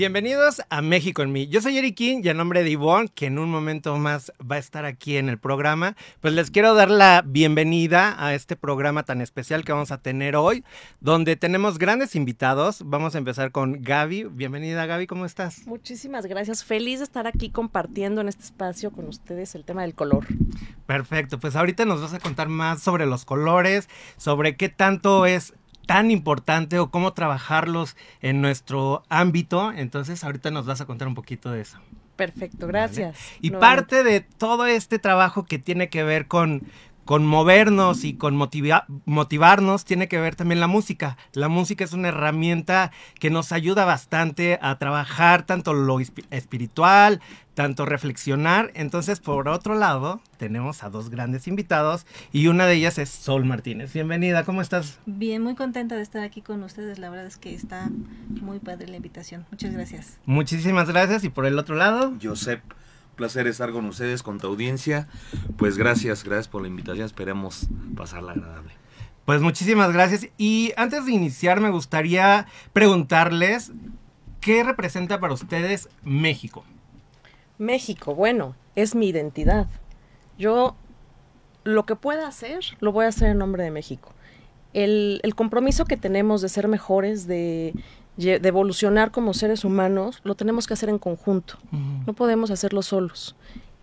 Bienvenidos a México en mí. Yo soy Eric King y en nombre de Ivonne, que en un momento más va a estar aquí en el programa, pues les quiero dar la bienvenida a este programa tan especial que vamos a tener hoy, donde tenemos grandes invitados. Vamos a empezar con Gaby. Bienvenida Gaby, ¿cómo estás? Muchísimas gracias. Feliz de estar aquí compartiendo en este espacio con ustedes el tema del color. Perfecto, pues ahorita nos vas a contar más sobre los colores, sobre qué tanto es tan importante o cómo trabajarlos en nuestro ámbito. Entonces, ahorita nos vas a contar un poquito de eso. Perfecto, gracias. Y parte de todo este trabajo que tiene que ver con, con movernos y con motivarnos tiene que ver también la música. La música es una herramienta que nos ayuda bastante a trabajar tanto lo espiritual, tanto reflexionar. Entonces, por otro lado, tenemos a dos grandes invitados y una de ellas es Sol Martínez. Bienvenida, ¿cómo estás? Bien, muy contenta de estar aquí con ustedes. La verdad es que está muy padre la invitación. Muchas gracias. Muchísimas gracias. Y por el otro lado, Josep. Placer estar con ustedes, con tu audiencia. Pues gracias, gracias por la invitación. Esperemos pasarla agradable. Pues muchísimas gracias. Y antes de iniciar, me gustaría preguntarles, ¿qué representa para ustedes México? México, bueno, es mi identidad. Yo lo que pueda hacer, lo voy a hacer en nombre de México. El, compromiso que tenemos de ser mejores, de, evolucionar como seres humanos, lo tenemos que hacer en conjunto. No podemos hacerlo solos.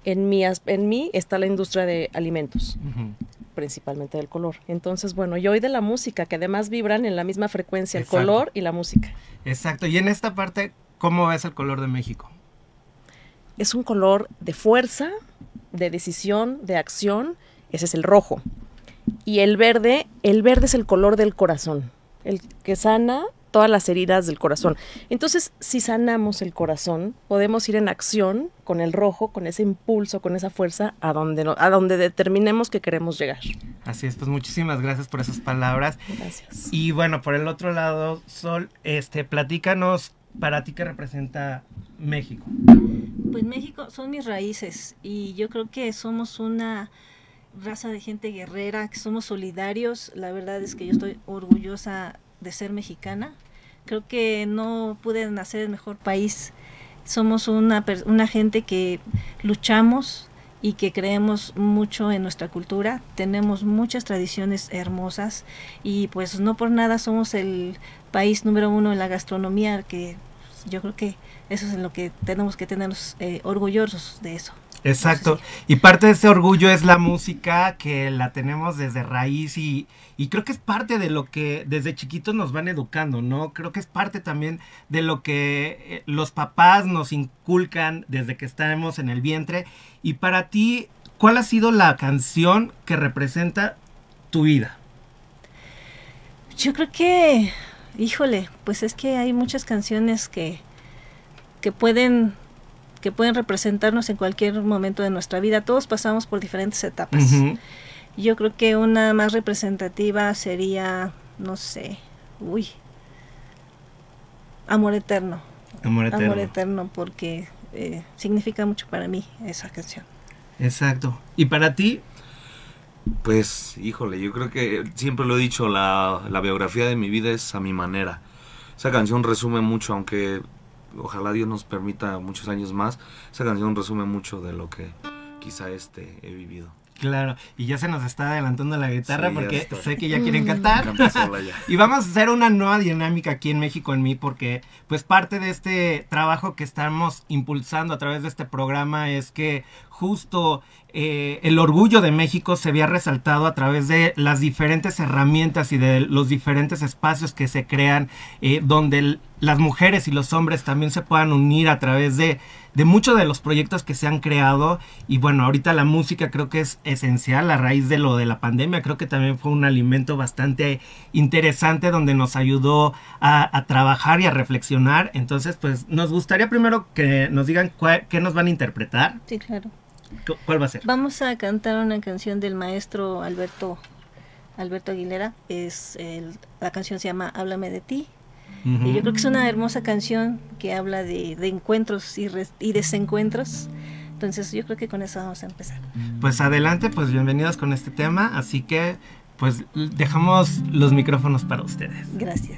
En mí, en mí está la industria de alimentos, principalmente del color. Entonces, bueno, yo hoy de la música, que además vibran en la misma frecuencia, el color y la música. Exacto. Y en esta parte, ¿cómo ves el color de México? es un color de fuerza, de decisión, de acción, ese es el rojo. Y el verde, el verde es el color del corazón, el que sana todas las heridas del corazón. Entonces, si sanamos el corazón, podemos ir en acción con el rojo, con ese impulso, con esa fuerza, a donde, a donde determinemos que queremos llegar. Así es, pues muchísimas gracias por esas palabras. Gracias. Y bueno, por el otro lado, Sol, este, platícanos para ti qué representa México. Pues México son mis raíces y yo creo que somos una raza de gente guerrera, que somos solidarios. La verdad es que yo estoy orgullosa de ser mexicana. Creo que no pude nacer en mejor país. Somos una, una gente que luchamos y que creemos mucho en nuestra cultura. Tenemos muchas tradiciones hermosas y pues no por nada somos el país número uno en la gastronomía, que yo creo que eso es en lo que tenemos que tenernos eh, orgullosos de eso. Exacto. Y parte de ese orgullo es la música que la tenemos desde raíz y, y, creo que es parte de lo que desde chiquitos nos van educando, ¿no? Creo que es parte también de lo que eh, los papás nos inculcan desde que estamos en el vientre. Y para ti, ¿cuál ha sido la canción que representa tu vida? Yo creo que, híjole, pues es que hay muchas canciones que que pueden que pueden representarnos en cualquier momento de nuestra vida. Todos pasamos por diferentes etapas. Yo creo que una más representativa sería, no sé, uy, Amor Eterno. Amor Eterno. Amor Eterno, porque eh, significa mucho para mí esa canción. Exacto. ¿Y para ti? Pues, híjole, yo creo que siempre lo he dicho, la, la biografía de mi vida es a mi manera. Esa canción resume mucho, aunque ojalá Dios nos permita muchos años más. Esa canción resume mucho de lo que quizá este he vivido. Claro, y ya se nos está adelantando la guitarra porque sé que ya quieren mm. cantar. y vamos a hacer una nueva dinámica aquí en México en mí porque pues parte de este trabajo que estamos impulsando a través de este programa es que justo eh, el orgullo de México se había resaltado a través de las diferentes herramientas y de los diferentes espacios que se crean eh, donde las mujeres y los hombres también se puedan unir a través de, de muchos de los proyectos que se han creado. Y bueno ahorita la música creo que es esencial a raíz de lo de la pandemia. Creo que también fue un alimento bastante interesante donde nos ayudó a, trabajar y a reflexionar. Entonces pues nos gustaría primero que nos digan qué nos van a interpretar. Sí claro ¿Cuál va a ser? Vamos a cantar una canción del maestro Alberto Alberto Aguilera. Es la canción se llama Háblame de ti. Y yo creo que es una hermosa canción que habla de, encuentros y, y, desencuentros. Entonces yo creo que con eso vamos a empezar. Pues adelante, pues bienvenidos con este tema. Así que pues dejamos los micrófonos para ustedes. Gracias.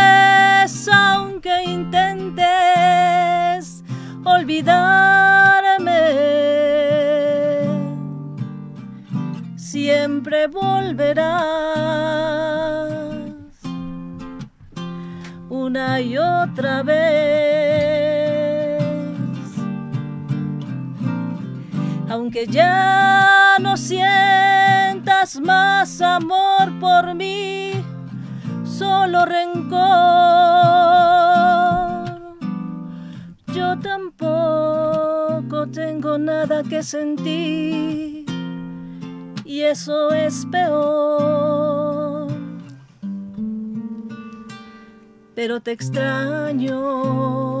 Aunque ya no sientas más amor por mí, solo rencor. Yo tampoco tengo nada que sentir y eso es peor. Pero te extraño.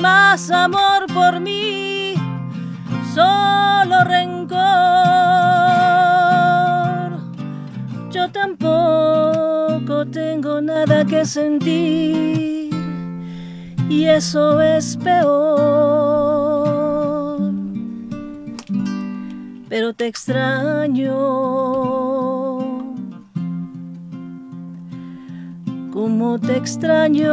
Más amor por mí, solo rencor. Yo tampoco tengo nada que sentir y eso es peor. Pero te extraño. Como te extraño.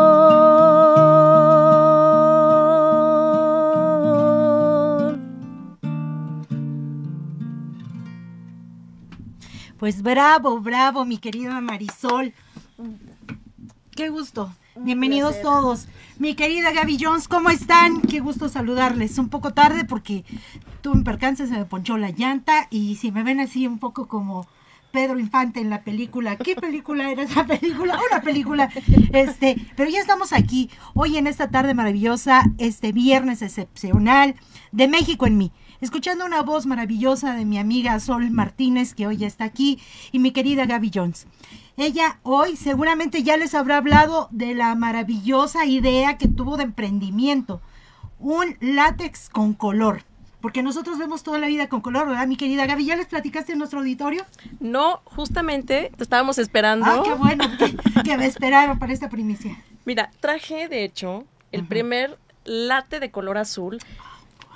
Pues bravo, bravo, mi querida Marisol. Qué gusto. Bienvenidos todos. Mi querida Gaby Jones, ¿cómo están? Qué gusto saludarles. Un poco tarde porque tuve un percance, se me ponchó la llanta y si me ven así un poco como Pedro Infante en la película. ¿Qué película era esa película? Una película. Este, pero ya estamos aquí hoy en esta tarde maravillosa, este viernes excepcional de México en mí. Escuchando una voz maravillosa de mi amiga Sol Martínez, que hoy está aquí, y mi querida Gaby Jones. Ella hoy seguramente ya les habrá hablado de la maravillosa idea que tuvo de emprendimiento. Un látex con color porque nosotros vemos toda la vida con color, ¿verdad, mi querida Gaby? ¿Ya les platicaste en nuestro auditorio? No, justamente te estábamos esperando. Ah, qué bueno que, me esperaron para esta primicia. Mira, traje, de hecho, el primer latte de color azul.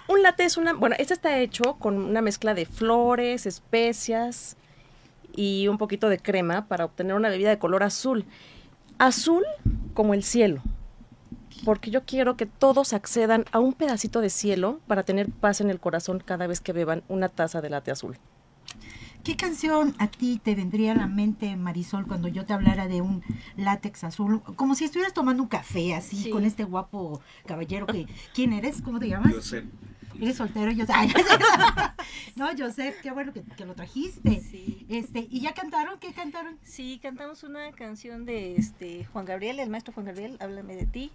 Un latte es una, bueno, este está hecho con una mezcla de flores, especias y un poquito de crema para obtener una bebida de color azul. Azul como el cielo porque yo quiero que todos accedan a un pedacito de cielo para tener paz en el corazón cada vez que beban una taza de latte azul. ¿Qué canción a ti te vendría a la mente, Marisol, cuando yo te hablara de un látex azul? Como si estuvieras tomando un café así con este guapo caballero que... ¿Quién eres? ¿Cómo te llamas? José. Eres soltero, yo No, José, qué bueno que, lo trajiste. Sí. Este, ¿y ya cantaron? ¿Qué cantaron? Sí, cantamos una canción de este Juan Gabriel, el maestro Juan Gabriel, Háblame de ti.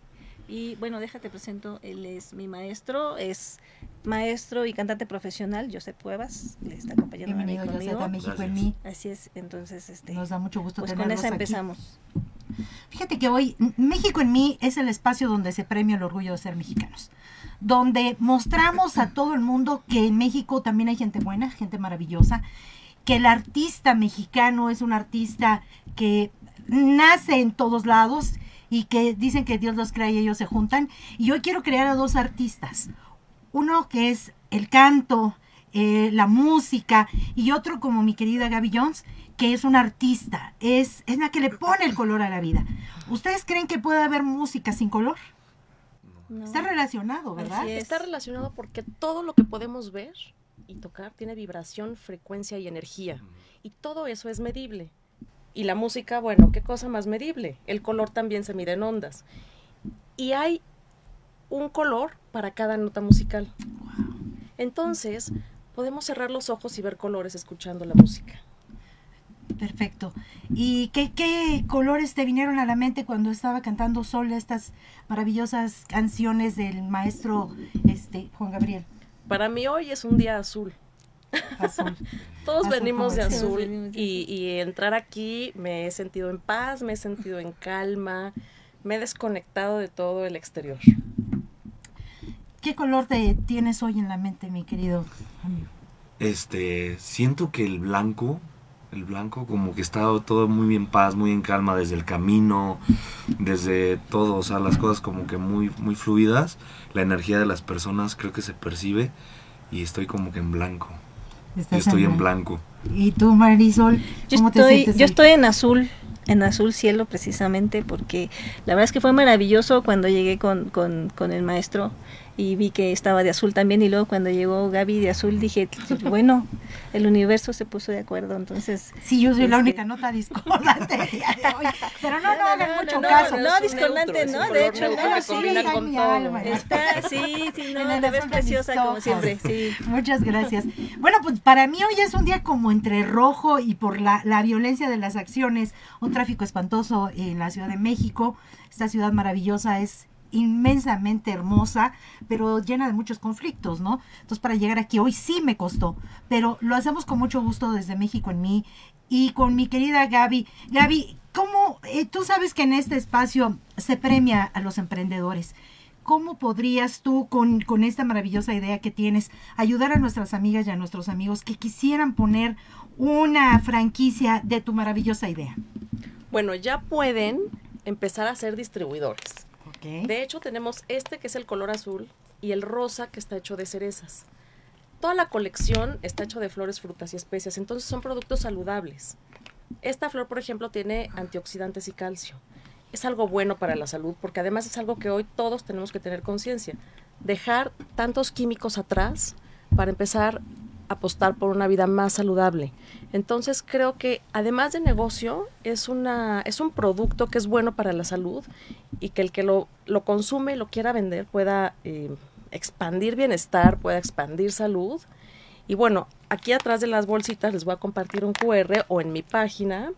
Y bueno, déjate presento, él es mi maestro, es maestro y cantante profesional, José Cuevas, le está acompañando Bienvenido, conmigo. México en mí. Así es, entonces este nos da mucho gusto pues con esa empezamos. Fíjate que hoy México en mí es el espacio donde se premia el orgullo de ser mexicanos, donde mostramos a todo el mundo que en México también hay gente buena, gente maravillosa que el artista mexicano es un artista que nace en todos lados y que dicen que Dios los crea y ellos se juntan. Y hoy quiero crear a dos artistas. Uno que es el canto, eh, la música, y otro como mi querida Gaby Jones, que es un artista, es, es la que le pone el color a la vida. ¿Ustedes creen que puede haber música sin color? Está relacionado, ¿verdad? Está relacionado porque todo lo que podemos ver y tocar tiene vibración, frecuencia y energía. Y todo eso es medible. Y la música, bueno, ¿qué cosa más medible? El color también se mide en ondas. Y hay un color para cada nota musical. Entonces, podemos cerrar los ojos y ver colores escuchando la música. Perfecto. ¿Y qué, qué, colores te vinieron a la mente cuando estaba cantando Sol estas maravillosas canciones del maestro este, Juan Gabriel? Para mí hoy es un día azul. Azul. Todos venimos de azul y, y, entrar aquí me he sentido en paz, me he sentido en calma, me he desconectado de todo el exterior. ¿Qué color te tienes hoy en la mente, mi querido amigo? Este, siento que el blanco el blanco, como que está todo muy en paz, muy en calma desde el camino, desde todo, o sea, las cosas como que muy, muy fluidas, la energía de las personas creo que se percibe y estoy como que en blanco. Yo estoy en blanco. ¿Y tú, Marisol? ¿cómo yo estoy, Yo estoy en azul, en azul cielo precisamente, porque la verdad es que fue maravilloso cuando llegué con, con, con el maestro y vi que estaba de azul también y luego cuando llegó Gaby de azul dije, bueno, el universo se puso de acuerdo, entonces... Sí, yo soy la este única nota discordante pero no, no, hagan mucho caso. No, discordante, no, de hecho, no, sí, Está, sí, sí, no, te ves preciosa como siempre, sí. Muchas gracias. Bueno, pues para mí hoy es un día como entre rojo y por la, la violencia de las acciones, un tráfico espantoso en la Ciudad de México, esta ciudad maravillosa es inmensamente hermosa, pero llena de muchos conflictos, ¿no? Entonces para llegar aquí hoy sí me costó, pero lo hacemos con mucho gusto desde México en mí y con mi querida Gaby. Gaby, ¿cómo, eh, tú sabes que en este espacio se premia a los emprendedores? ¿Cómo podrías tú, con, con esta maravillosa idea que tienes, ayudar a nuestras amigas y a nuestros amigos que quisieran poner una franquicia de tu maravillosa idea? Bueno, ya pueden empezar a ser distribuidores. De hecho, tenemos este que es el color azul y el rosa que está hecho de cerezas. Toda la colección está hecho de flores, frutas y especias, entonces son productos saludables. Esta flor, por ejemplo, tiene antioxidantes y calcio. Es algo bueno para la salud porque además es algo que hoy todos tenemos que tener conciencia. Dejar tantos químicos atrás para empezar apostar por una vida más saludable. Entonces creo que además de negocio es, una, es un producto que es bueno para la salud y que el que lo, lo consume y lo quiera vender pueda eh, expandir bienestar, pueda expandir salud. Y bueno, aquí atrás de las bolsitas les voy a compartir un QR o en mi página.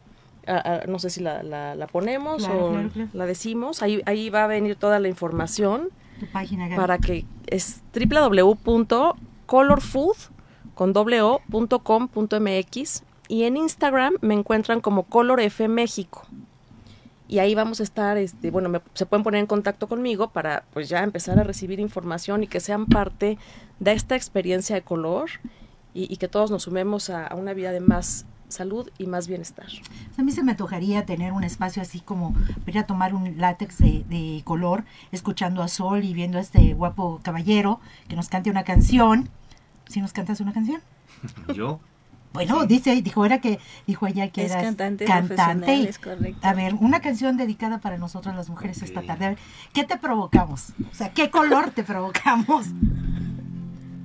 no sé si la, la, ponemos o la decimos. Ahí, ahí va a venir toda la información. Tu página, para que es www.colorfood con w.com.mx y en Instagram me encuentran como Color México. Y ahí vamos a estar, este, bueno, se pueden poner en contacto conmigo para pues ya empezar a recibir información y que sean parte de esta experiencia de color y, que todos nos sumemos a, una vida de más salud y más bienestar. A mí se me antojaría tener un espacio así como ir a tomar un látex de, de, color, escuchando a Sol y viendo a este guapo caballero que nos cante una canción si nos cantas una canción. ¿Yo? Bueno, dice, dijo era que dijo ella que es cantante, cantante. Es correcto. A ver, una canción dedicada para nosotras las mujeres esta tarde. A ver, ¿qué te provocamos? O sea, ¿qué color te provocamos?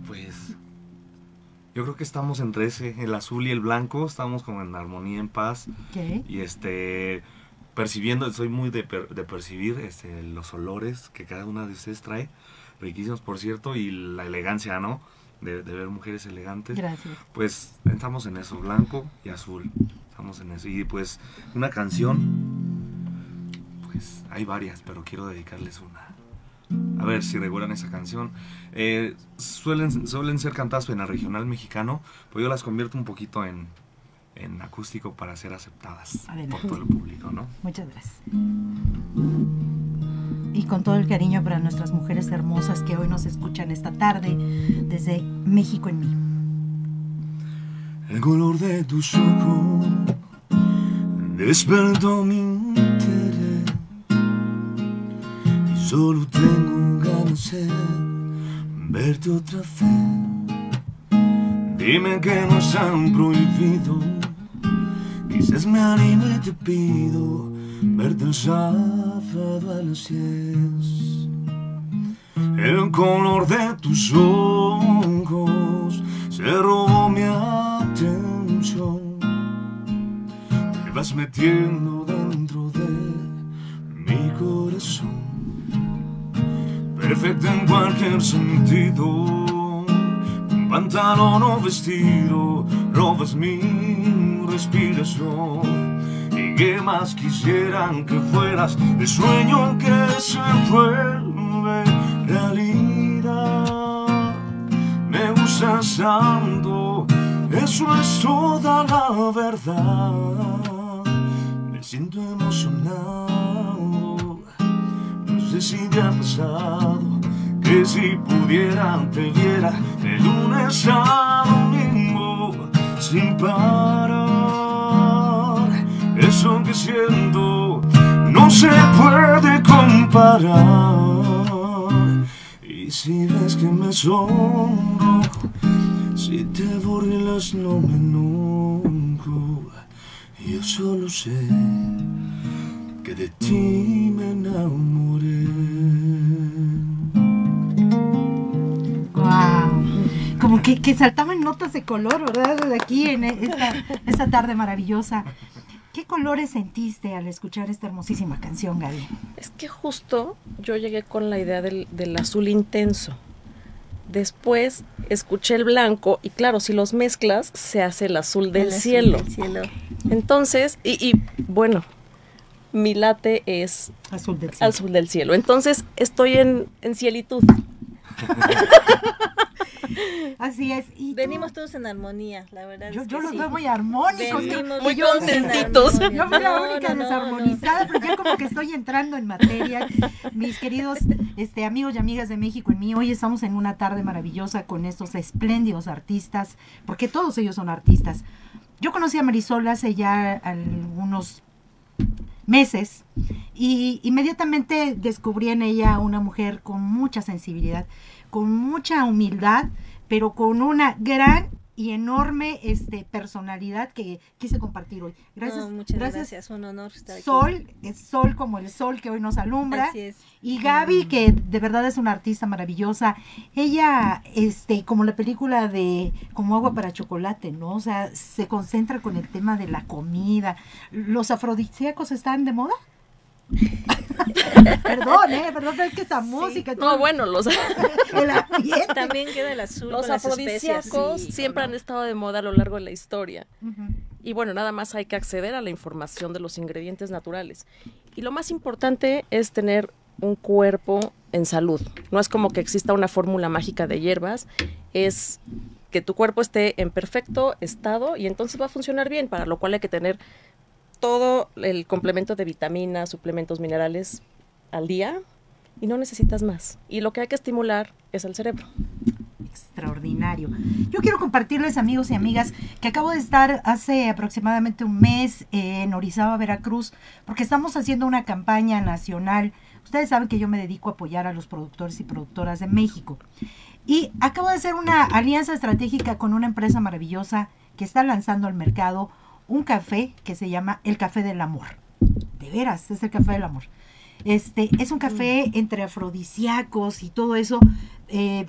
Pues yo creo que estamos entre ese, el azul y el blanco, estamos como en armonía, en paz. ¿Qué? Y este percibiendo, soy muy de, de percibir este, los olores que cada una de ustedes trae, riquísimos por cierto, y la elegancia, ¿no? De, ver mujeres elegantes. Gracias. Pues estamos en eso, blanco y azul. Estamos en eso. Y pues una canción, pues hay varias, pero quiero dedicarles una. A ver si recuerdan esa canción. Eh, suelen, suelen ser cantadas en el regional mexicano, pues yo las convierto un poquito en, en acústico para ser aceptadas por todo el público, ¿no? Muchas gracias y con todo el cariño para nuestras mujeres hermosas que hoy nos escuchan esta tarde desde México en mí. el color de tus ojos despertó mi interés y solo tengo ganas de verte otra vez. Dime que nos han prohibido, quizás me anime y te pido verte el sábado a las 10. El color de tus ojos se robó mi atención. Te vas metiendo dentro de mi corazón. Perfecto en cualquier sentido. Pantalón o vestido, robas mi respiración. Y que más quisieran que fueras el sueño que se vuelve realidad. Me gustas tanto, eso es toda la verdad. Me siento emocionado, no sé si te ha pasado. Que si pudiera te viera de lunes a domingo sin parar. Eso que no se puede comparar. Y si ves que me sonrojo, si te burlas no me enojo. Yo solo sé que de ti me enamoré. Wow. Como que, que saltaban notas de color, ¿verdad? De aquí en esta, esta tarde maravillosa. ¿Qué colores sentiste al escuchar esta hermosísima canción, Gaby? Es que justo yo llegué con la idea del, del azul intenso. Después escuché el blanco y claro, si los mezclas se hace el azul del El azul cielo. del cielo. Entonces, y, y, bueno, mi late es Azul del cielo. azul del cielo. Entonces estoy en, en cielitud. Así es. Y Venimos todos en armonía, la verdad. yo, es yo que los sí. veo muy armónicos. Venimos Muy contentitos. Yo fui la única no, no, desarmonizada, pero ya como que estoy entrando en materia. Mis queridos este, amigos y amigas de México en mí, hoy estamos en una tarde maravillosa con estos espléndidos artistas, porque todos ellos son artistas. Yo conocí a Marisol hace ya algunos meses y inmediatamente descubrí en ella una mujer con mucha sensibilidad, con mucha humildad, pero con una gran y enorme este, personalidad que quise compartir hoy. Gracias, No, muchas gracias, gracias. Un honor estar aquí. Sol, es sol como el sol que hoy nos alumbra. Así es. Y Gaby, que de verdad es una artista maravillosa, ella, este, como la película de Como agua para chocolate, ¿no? O sea, se concentra con el tema de la comida. ¿Los afrodisíacos están de moda? perdón, ¿eh? Perdón, pero es que esa música... todo No, bueno, los, El ambiente. También queda el azul los afrodisíacos sí, siempre han estado de moda a lo largo de la historia. Y bueno, nada más hay que acceder a la información de los ingredientes naturales. Y lo más importante es tener un cuerpo en salud. No es como que exista una fórmula mágica de hierbas, es que tu cuerpo esté en perfecto estado y entonces va a funcionar bien, para lo cual hay que tener todo el complemento de vitaminas, suplementos minerales al día y no necesitas más. Y lo que hay que estimular es el cerebro. extraordinario. Yo quiero compartirles, amigos y amigas, que acabo de estar hace aproximadamente un mes en Orizaba, Veracruz, porque estamos haciendo una campaña nacional. Ustedes saben que yo me dedico a apoyar a los productores y productoras de México. Y acabo de hacer una alianza estratégica con una empresa maravillosa que está lanzando al mercado un café que se llama el Café del Amor. De veras, es el Café del Amor. Este, es un café entre afrodisíacos y todo eso, eh,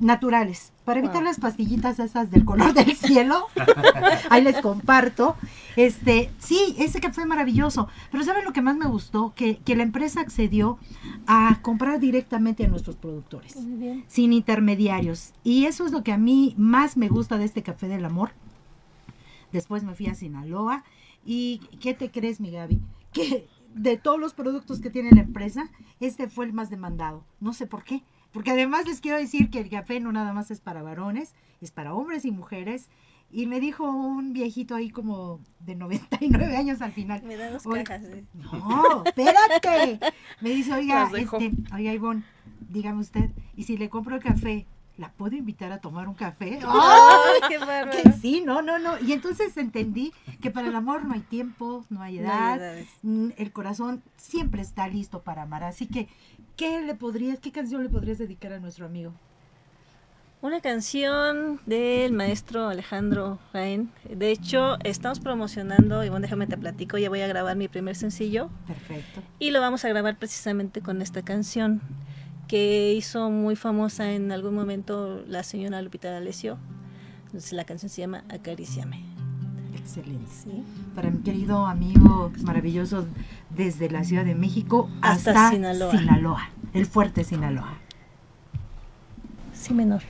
naturales. Para evitar Wow. las pastillitas esas del color del cielo, ahí les comparto. Este, sí, ese café maravilloso. Pero ¿saben lo que más me gustó? Que, que la empresa accedió a comprar directamente a nuestros productores Muy bien. sin intermediarios. Y eso es lo que a mí más me gusta de este café del amor. Después me fui a Sinaloa. ¿Y qué te crees, mi Gaby? Que de todos los productos que tiene la empresa, este fue el más demandado. No sé por qué. Porque además les quiero decir que el café no nada más es para varones, es para hombres y mujeres. Y me dijo un viejito ahí como de 99 años al final. Me dan dos cajas. eh. no, espérate. Me dice, oiga, este, oiga, Ivonne, dígame usted, y si le compro el café, ¿la puedo invitar a tomar un café? ¡Ay, qué bárbaro! Sí, no, no, no. Y entonces entendí que para el amor no hay tiempo, no hay No hay edad, mm, el corazón siempre está listo para amar. Así que, ¿qué le podrías, qué canción le podrías dedicar a nuestro amigo? Una canción del maestro Alejandro Jaén. De hecho, estamos promocionando, y bueno, déjame te platico, ya voy a grabar mi primer sencillo Perfecto. y lo vamos a grabar precisamente con esta canción que hizo muy famosa en algún momento la señora Lupita D'Alessio. Entonces la canción se llama Acaríciame. Excelente. ¿sí? Para mi querido amigo maravilloso desde la Ciudad de México Hasta hasta, Sinaloa. Sinaloa, el fuerte Sinaloa. Sí menor.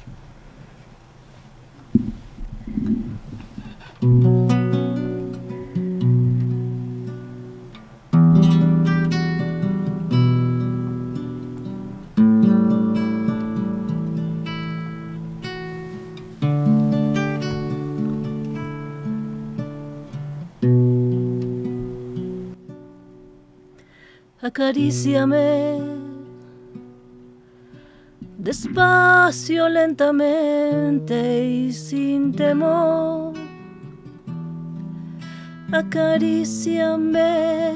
Acaríciame despacio, lentamente y sin temor. Acaríciame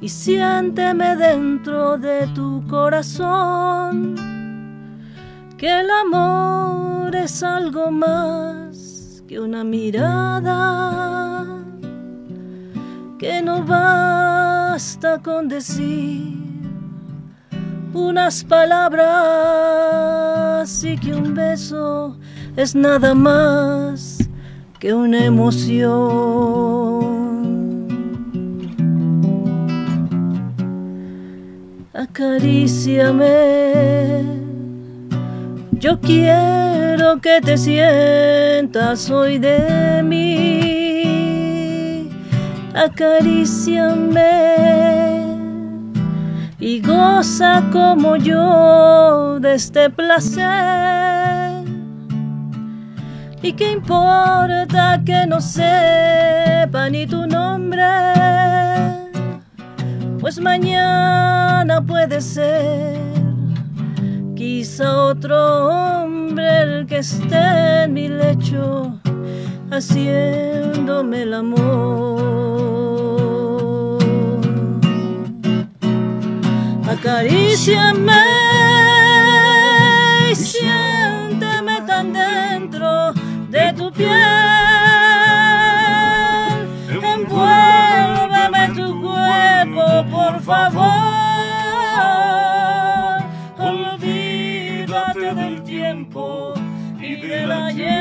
y siénteme dentro de tu corazón. Que el amor es algo más que una mirada que no basta con decir unas palabras y que un beso es nada más que una emoción. Acaríciame, yo quiero que te sientas hoy de mí. Acaríciame y goza como yo de este placer. ¿Y qué importa que no sepa ni tu nombre? Pues mañana puede ser quizá otro hombre el que esté en mi lecho haciéndome el amor. Acaríciame y siénteme tan dentro de tu piel. Envuélveme tu cuerpo, por favor. Olvídate del tiempo y del ayer.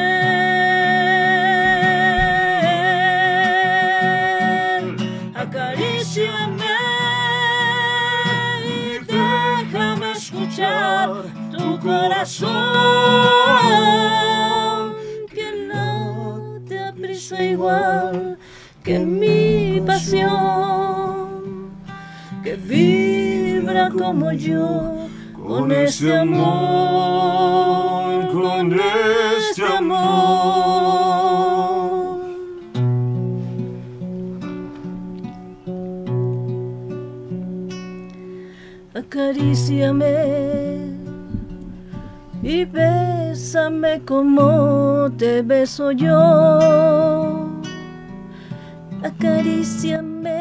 Corazón que no te aprisa igual que mi pasión que vibra como yo con este amor, con este amor. Acaríciame y bésame como te beso yo. Acaríciame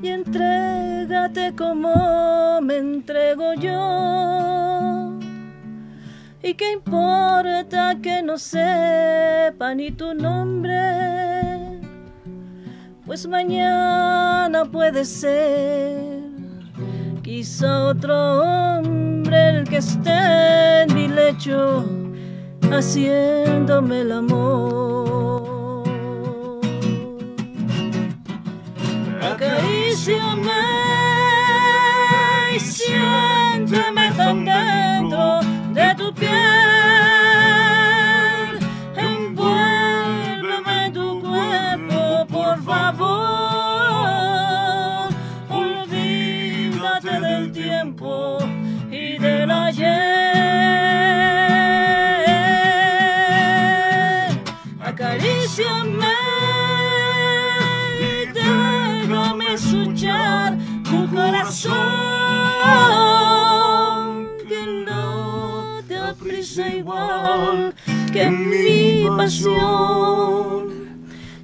y entrégate como me entrego yo. ¿Y qué importa que no sepa ni tu nombre? Pues mañana puede ser quizá otro hombre el que esté en mi lecho haciéndome el amor. Acaríciame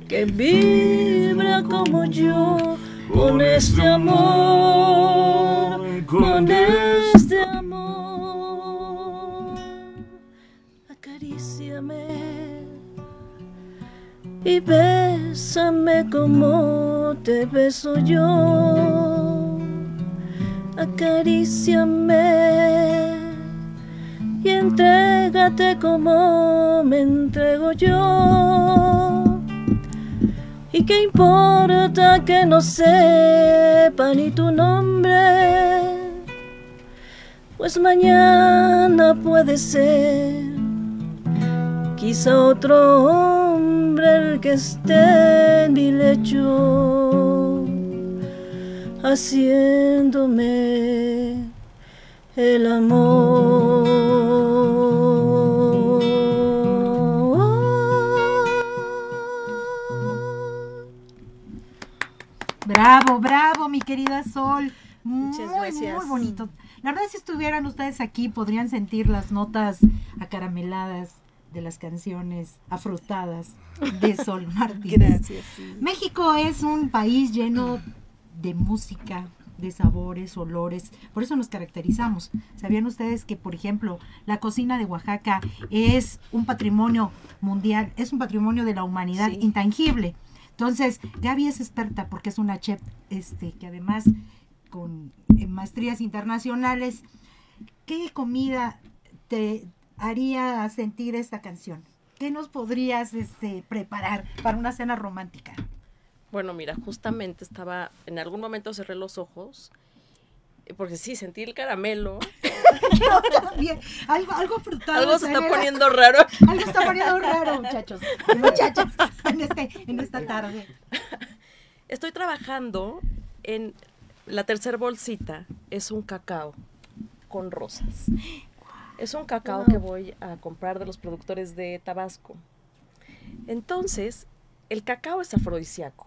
que vibra como yo con este amor, con este amor. Acaríciame y bésame como te beso yo. Acaríciame y entrégate como me entrego yo. ¿Y qué importa que no sepa ni tu nombre? Pues mañana puede ser quizá otro hombre el que esté en mi lecho haciéndome el amor. Bravo, bravo, mi querida Sol. Muchas muy, gracias. Muy bonito. La verdad, si estuvieran ustedes aquí, podrían sentir las notas acarameladas de las canciones afrutadas de Sol Martínez. Gracias. sí. México es un país lleno de música, de sabores, olores, por eso nos caracterizamos. ¿Sabían ustedes que, por ejemplo, la cocina de Oaxaca es un patrimonio mundial, es un patrimonio de la humanidad Sí. intangible? Entonces, Gaby es experta porque es una chef este, que además con maestrías internacionales, ¿qué comida te haría sentir esta canción? ¿Qué nos podrías este, preparar para una cena romántica? Bueno, mira, justamente estaba, en algún momento cerré los ojos, porque sí, sentí el caramelo. Yo también. Algo, algo frutado. Algo se está poniendo raro. Algo está poniendo raro, muchachos. y Muchachas, en, este, en esta tarde. Estoy trabajando en la tercera bolsita, es un cacao con rosas. Es un cacao que voy a comprar de los productores de Tabasco. Entonces, el cacao es afrodisíaco.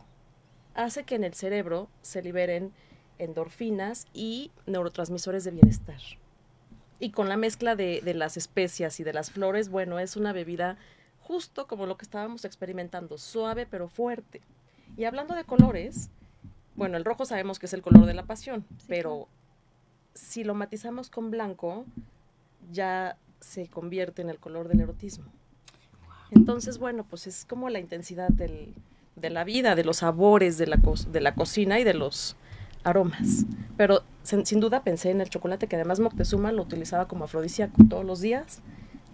Hace que en el cerebro se liberen endorfinas y neurotransmisores de bienestar. Y con la mezcla de, de las especias y de las flores, bueno, es una bebida justo como lo que estábamos experimentando, suave pero fuerte. Y hablando de colores, bueno, el rojo sabemos que es el color de la pasión, pero si lo matizamos con blanco, ya se convierte en el color del erotismo. Entonces, bueno, pues es como la intensidad del- de la vida, de los sabores de la, de la cocina y de los aromas. Pero sin, sin duda pensé en el chocolate, que además Moctezuma lo utilizaba como afrodisíaco todos los días.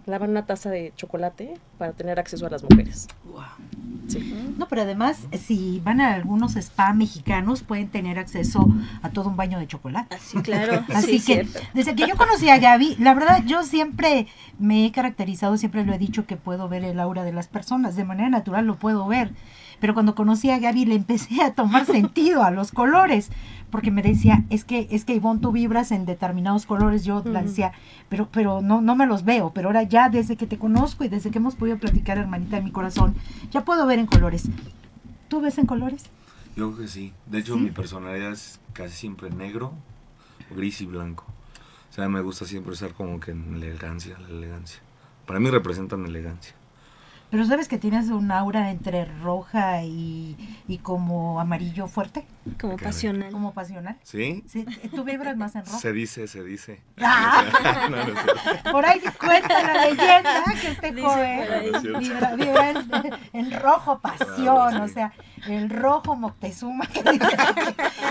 Lavan una taza de chocolate para tener acceso a las mujeres. Sí. No, pero además, si van a algunos spa mexicanos, pueden tener acceso a todo un baño de chocolate. Así, claro. Así sí, que, cierto. desde que yo conocí a Gaby, la verdad, yo siempre me he caracterizado, siempre lo he dicho, que puedo ver el aura de las personas. De manera natural lo puedo ver. Pero cuando conocí a Gaby, le empecé a tomar sentido a los colores. Porque me decía, es que, es que Ivonne, tú vibras en determinados colores. Yo la Ujú. decía, pero, pero no, no me los veo. Pero ahora ya, desde que te conozco y desde que hemos podido platicar, hermanita de mi corazón, ya puedo ver en colores. ¿Tú ves en colores? Yo creo que sí. De hecho, ¿Sí? mi personalidad es casi siempre negro, gris y blanco. O sea, me gusta siempre ser como que en elegancia, la elegancia. Para mí representan elegancia. Pero sabes que tienes un aura entre roja y, y como amarillo fuerte, Como pasional. como pasional. ¿Sí? Sí, tú vibras más en rojo. Se dice, se dice. Ah. No, no. Por ahí cuenta la leyenda que este joven vibra, vibra en, en rojo pasión, Ah, o sea, el rojo Moctezuma que dice,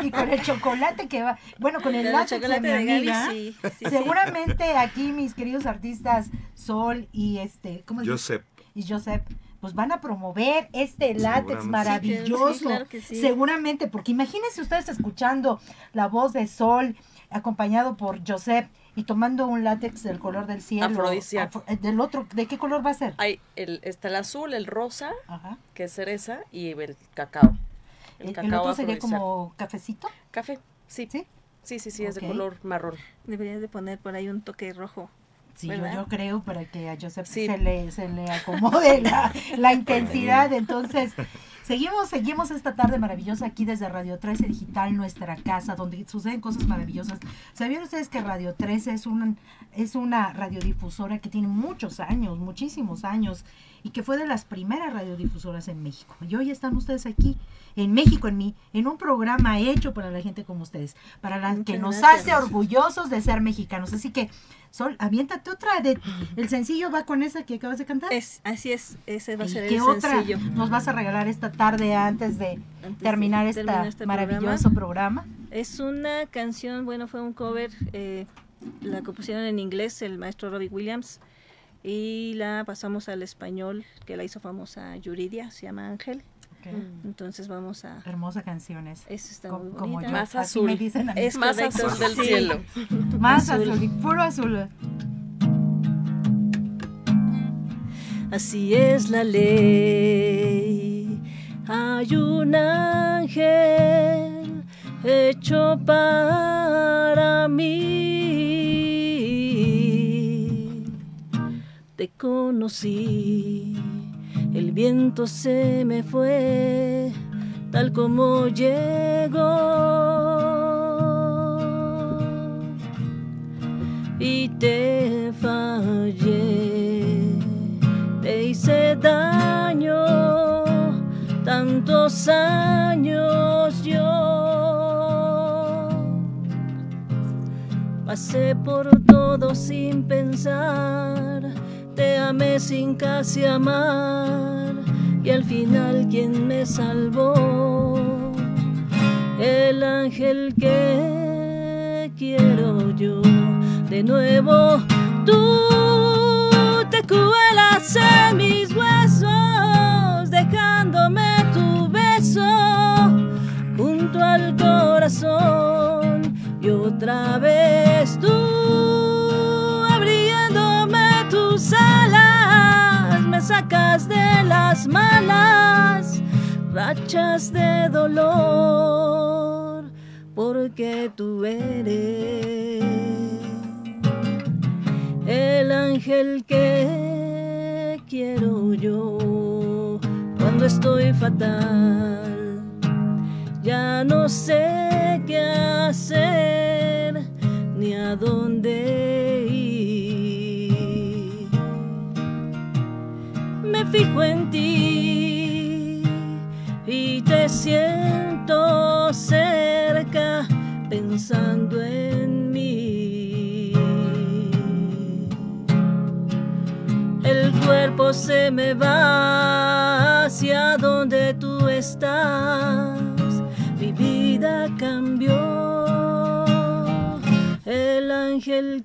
y con el chocolate que va, bueno, con el látex de chocolate mi de Gaby, amiga, sí, seguramente aquí mis queridos artistas Sol y este, ¿cómo se dice? Y Joseph, pues van a promover este látex maravilloso. Sí, que- sí, claro que sí. Seguramente, porque imagínense ustedes escuchando la voz de Sol acompañado por Joseph y tomando un látex del color del cielo. Afrodisíaco. afro- eh, del otro, ¿de qué color va a ser? Hay el, está el azul, el rosa, Ajá. que es cereza, y el cacao. El, el cacao otro sería como cafecito. Café, sí. ¿Sí? Sí, sí, sí, es de color marrón. Deberías de poner por ahí un toque rojo. Sí, yo, yo creo para que a Joseph Sí. se, le, se le acomode la, la intensidad. Entonces, Seguimos, seguimos esta tarde maravillosa aquí desde Radio 13 Digital, nuestra casa, donde suceden cosas maravillosas. ¿Sabían ustedes que Radio 13 es una, es una radiodifusora que tiene muchos años, muchísimos años, y que fue de las primeras radiodifusoras en México? Y hoy están ustedes aquí, en México, en mí, en un programa hecho para la gente como ustedes, para la que nos hace orgullosos de ser mexicanos. Así que Sol, aviéntate otra de el sencillo va con esa que acabas de cantar. Es, así es, ese va a ser el otra nos vas a regalar esta tarde antes de terminar este maravilloso programa? Es una canción, bueno, fue un cover, eh, la compusieron en inglés el maestro Robbie Williams y la pasamos al español, que la hizo famosa Yuridia, se llama Ángel. Mm. Entonces vamos a... Hermosa canciones. Eso está muy Como más azul. es más azul del cielo. Más azul. puro azul. Así es la ley. Hay un ángel hecho para mí. Te conocí el viento se me fue tal como llegó. Y te fallé, te hice daño, tantos años yo. Pasé por todo sin pensar sin casi amar y al final quien me salvó, el ángel que quiero yo. De nuevo tú te cuelas en mis huesos, dejándome tu beso junto al corazón y otra vez sacas de las malas rachas de dolor, porque tú eres el ángel que quiero yo cuando estoy fatal. Ya no sé qué hacer ni a dónde fijo en ti y te siento cerca pensando en mí. El cuerpo se me va hacia donde tú estás, mi vida cambió. El ángel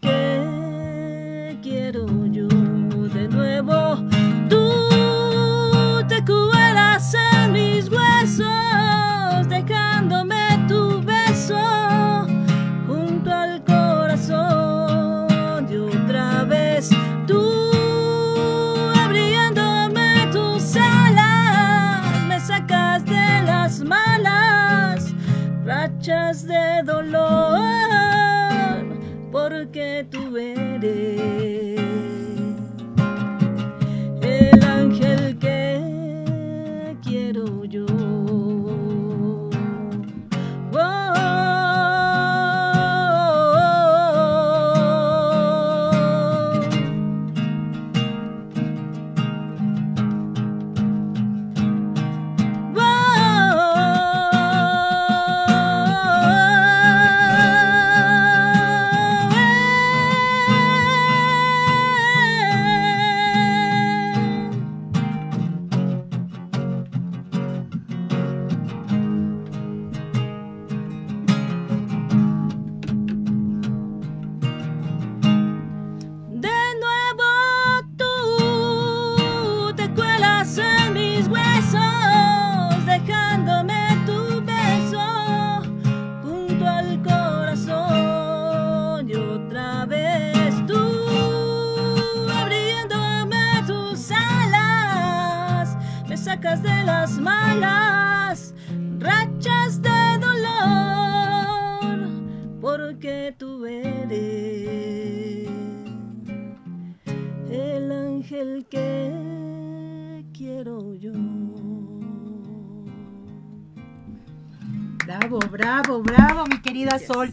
el que quiero yo. Bravo, bravo, bravo, mi querida Sol.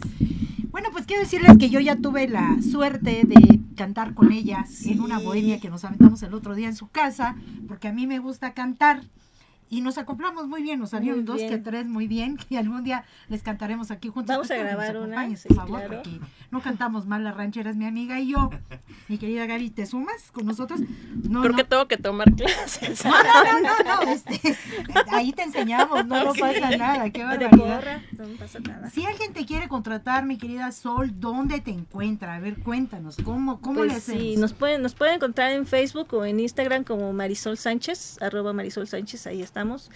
Bueno, pues quiero decirles que yo ya tuve la suerte de cantar con ella en una bohemia que nos aventamos el otro día en su casa, porque a mí me gusta cantar y nos acoplamos muy bien, nos salieron dos que tres muy bien, y algún día les cantaremos aquí juntos. Vamos a grabar una, por favor, porque no cantamos mal las rancheras, mi amiga y yo. Mi querida Gaby, ¿te sumas con nosotros? No, Creo que tengo que tomar clases. No, no, no, no, este, ahí te enseñamos, no, no pasa nada, qué barbaridad. no pasa nada. Si alguien te quiere contratar, mi querida Sol, ¿dónde te encuentra? A ver, cuéntanos, ¿cómo, cómo pues le hacemos? Sí, nos pueden, nos pueden encontrar en Facebook o en Instagram como Marisol Sánchez, arroba Marisol Sánchez, ahí está estamos.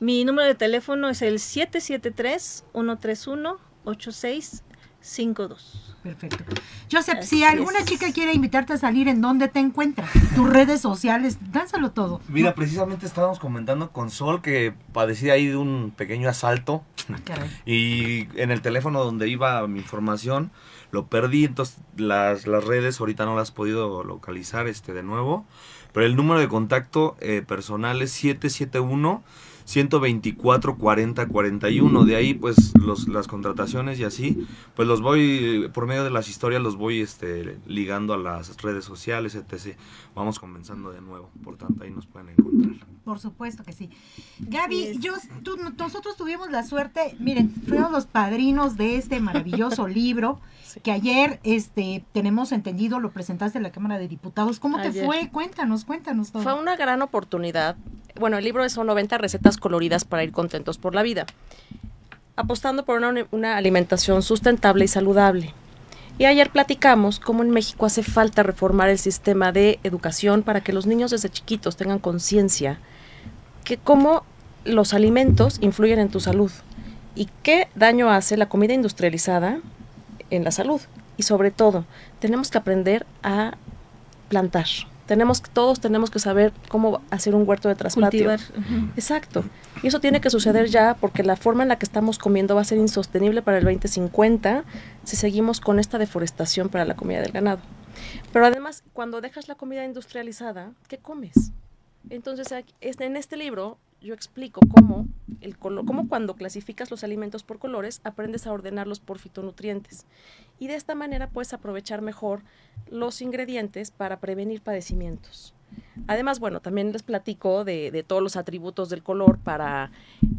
Mi número de teléfono es el 773-131-8652. Perfecto. Joseph, si alguna chica quiere invitarte a salir, ¿en dónde te encuentra? Tus redes sociales, dáselo todo. Mira, precisamente estábamos comentando con Sol que padecía ahí de un pequeño asalto. Ah, y en el teléfono donde iba mi información lo perdí, entonces las, las redes ahorita no las he podido localizar este de nuevo. Pero el número de contacto eh, personal es 771 124 40 41. De ahí, pues, los, las contrataciones y así, pues los voy, por medio de las historias, los voy este, ligando a las redes sociales, etc. Vamos comenzando de nuevo, por tanto, ahí nos pueden encontrar. Por supuesto que sí. Gaby, yo, nosotros tuvimos la suerte, miren, fuimos los padrinos de este maravilloso libro que ayer este tenemos entendido lo presentaste en la Cámara de Diputados. ¿Cómo te fue? Cuéntanos, cuéntanos todo. Fue una gran oportunidad. Bueno, el libro son 90 recetas coloridas para ir contentos por la vida, apostando por una, una alimentación sustentable y saludable. Y ayer platicamos cómo en México hace falta reformar el sistema de educación para que los niños desde chiquitos tengan conciencia que cómo los alimentos influyen en tu salud y qué daño hace la comida industrializada en la salud. Y sobre todo, tenemos que aprender a plantar. Tenemos, todos tenemos que saber cómo hacer un huerto de traspatio. Exacto. Y eso tiene que suceder ya porque la forma en la que estamos comiendo va a ser insostenible para el 2050 si seguimos con esta deforestación para la comida del ganado. Pero además, cuando dejas la comida industrializada, ¿qué comes? Entonces, en este libro yo explico cómo, el color, cómo cuando clasificas los alimentos por colores, aprendes a ordenarlos por fitonutrientes. Y de esta manera puedes aprovechar mejor los ingredientes para prevenir padecimientos. Además, bueno, también les platico de, todos los atributos del color para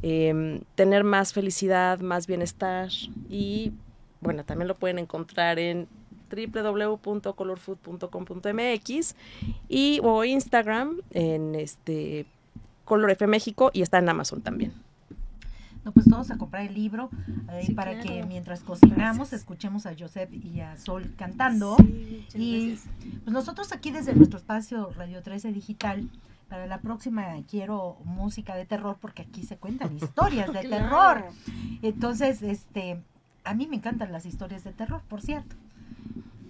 em, tener más felicidad, más bienestar y, bueno, también lo pueden encontrar en www.colorfood.com.mx y o Instagram en este Color F México y está en Amazon también. No, pues todos a comprar el libro eh, para que mientras cocinamos escuchemos a Joseph y a Sol cantando. y pues nosotros aquí desde nuestro espacio Radio 13 Digital, para la próxima quiero música de terror porque aquí se cuentan historias de terror. Entonces, este, a mí me encantan las historias de terror, por cierto.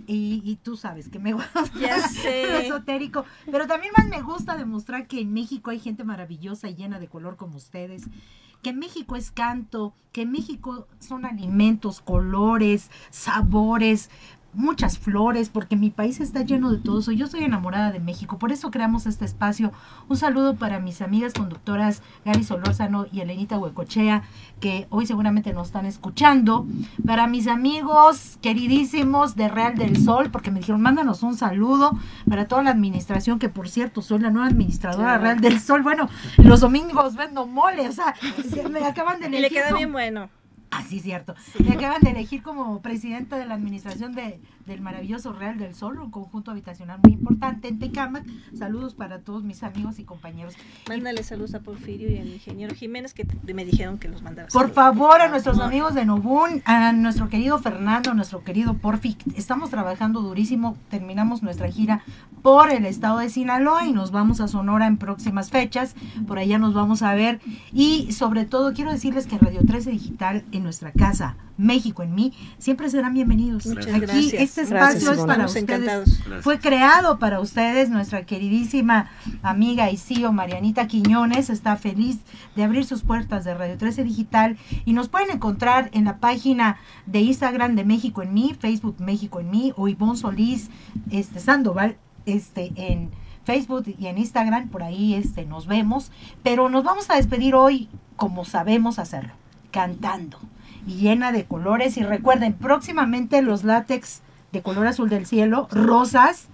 Y, tú sabes que me gusta esotérico, pero también más me gusta demostrar que en México hay gente maravillosa y llena de color como ustedes, que México es canto, que México son alimentos, colores, sabores, muchas flores, porque mi país está lleno de todo eso. Yo estoy enamorada de México, por eso creamos este espacio. Un saludo para mis amigas conductoras Gaby Solórzano y Elenita Huecochea, que hoy seguramente nos están escuchando. Para mis amigos queridísimos de Real del Sol, porque me dijeron, mándanos un saludo. Para toda la administración, que por cierto, soy la nueva administradora Real del Sol. Bueno, los domingos vendo mole, o sea, me acaban de elegir. Y le queda bien bueno. Así ah, cierto. Me acaban de elegir como presidenta de la administración de, del maravilloso Real del Sol, un conjunto habitacional muy importante en Tecámac. Saludos para todos mis amigos y compañeros. Mándale saludos a Porfirio y al ingeniero Jiménez que me dijeron que los mandara. Por favor, a nuestros amigos de Nobún, a nuestro querido Fernando, a nuestro querido Porfi. Estamos trabajando durísimo. Terminamos nuestra gira por el estado de Sinaloa y nos vamos a Sonora en próximas fechas. Por allá nos vamos a ver. Y sobre todo, quiero decirles que Radio 13 Digital en nuestra casa, México en mí, siempre serán bienvenidos. Muchas Aquí gracias. este espacio es para ustedes. Fue creado para ustedes, nuestra queridísima amiga y CEO Marianita Quiñones está feliz de abrir sus puertas de Radio 13 Digital y nos pueden encontrar en la página de Instagram de México en mí, Facebook México en mí o Ivonne Solís este Sandoval este en Facebook y en Instagram, por ahí este nos vemos, pero nos vamos a despedir hoy como sabemos hacerlo cantando llena de colores. Y recuerden, próximamente los látex de color azul del cielo, rosas,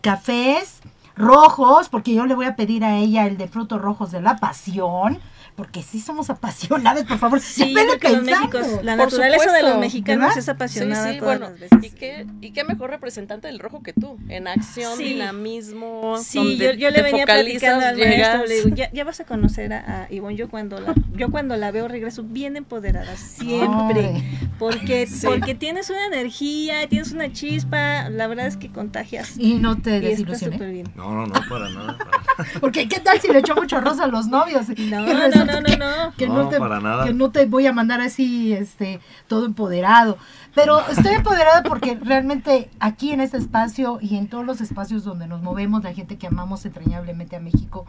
cafés, rojos, porque yo le voy a pedir a ella el de frutos rojos de la pasión porque sí somos apasionadas, por favor. Sí, los la naturaleza de los mexicanos es apasionada. Sí, bueno, ¿y qué, ¿y qué mejor representante del rojo que tú? En acción, dinamismo. Sí, yo, yo, le venía platicando al maestro, le digo, ya, ya, vas a conocer a, Ivonne, yo cuando la, yo cuando la veo regreso bien empoderada, siempre. Porque, porque tienes una energía, tienes una chispa, la verdad es que contagias. Y no te desilusiones. No, no, no, para nada. porque qué tal si le echó mucho rosa a los novios. No, no, no, no, no. Que no, te, que no te voy a mandar así, este, todo empoderado. Pero estoy empoderada porque realmente aquí en este espacio y en todos los espacios donde nos movemos, la gente que amamos entrañablemente a México,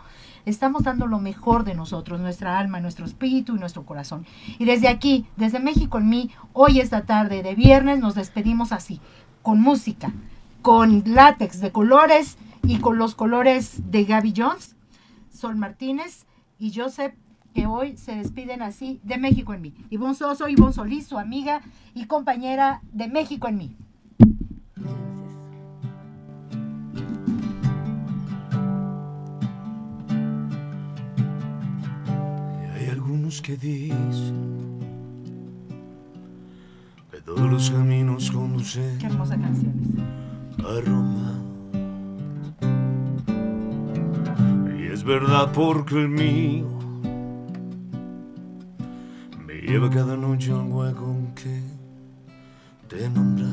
estamos dando lo mejor de nosotros, nuestra alma, nuestro espíritu y nuestro corazón. Y desde aquí, desde México en mí, hoy esta tarde de viernes nos despedimos así, con música, con látex de colores y con los colores de Gaby Jones, Sol Martínez y Joseph que hoy se despiden así de México en mí. Ivonne Soso, Ivonne Solís, su amiga y compañera de México en mí. Algunos que dicen que todos los caminos conducen Qué hermosa canción a Roma. Y es verdad porque el mío Lleva cada noche un hueco que te nombra.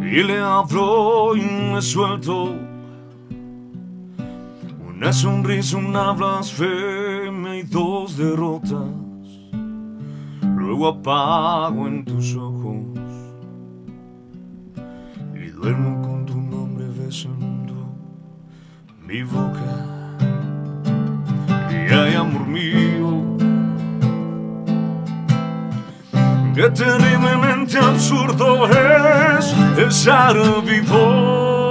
Y le hablo y me suelto una sonrisa, una blasfemia y dos derrotas. Luego apago en tus ojos y duermo con tu nombre besando mi boca ay amor mío. Qué terriblemente absurdo es estar vivo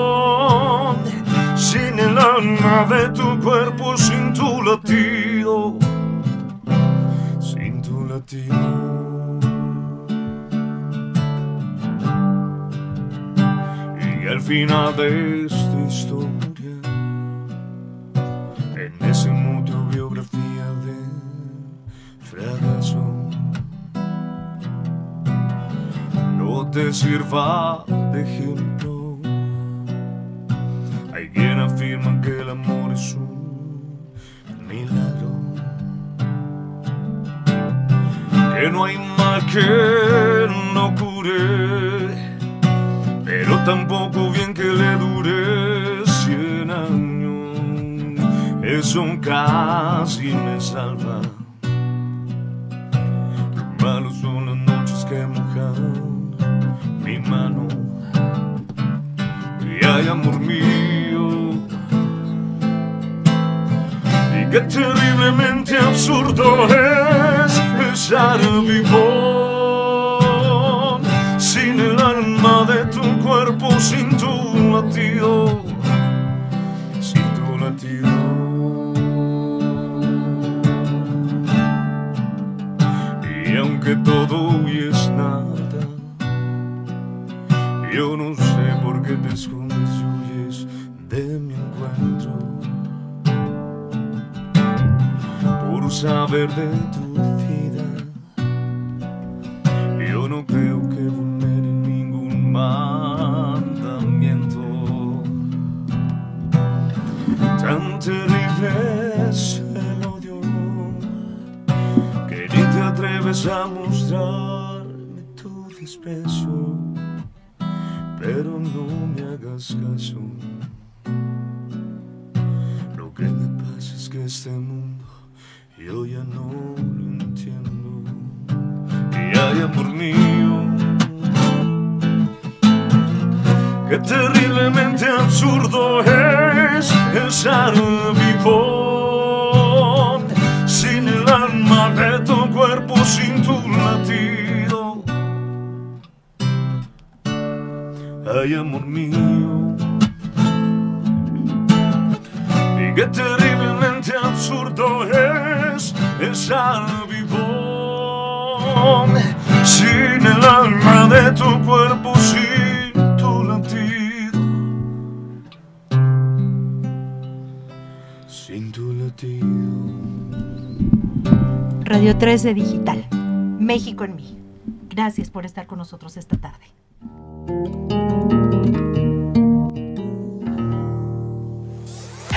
el alma de tu cuerpo, sin tu latido, sin tu latido. Y al final de esta historia no te sirva de ejemplo. Quien afirma que el amor es un milagro, que no hay mal que no cure, pero tampoco bien que le dure cien años. Eso casi me salva malos son las noches que mojan mi mano. Y hay amor mío. Qué terriblemente absurdo es estar vivo sin el alma de tu cuerpo, sin saber de tu vida, yo no creo que vulnere ningún mandamiento. Tan terrible es atreves a mostrarme tu desprecio, pero no me hagas caso. Lo que me pasa es que este mundo yo ya no lo entiendo. Y hay amor mío, que terriblemente absurdo es estar vivo de tu cuerpo sin tu latido. Ay, amor mío, y qué terriblemente absurdo esa sin el alma de tu cuerpo, sin tu latido, sin tu latido. Radio 13 Digital, México en mí. Gracias por estar con nosotros esta tarde.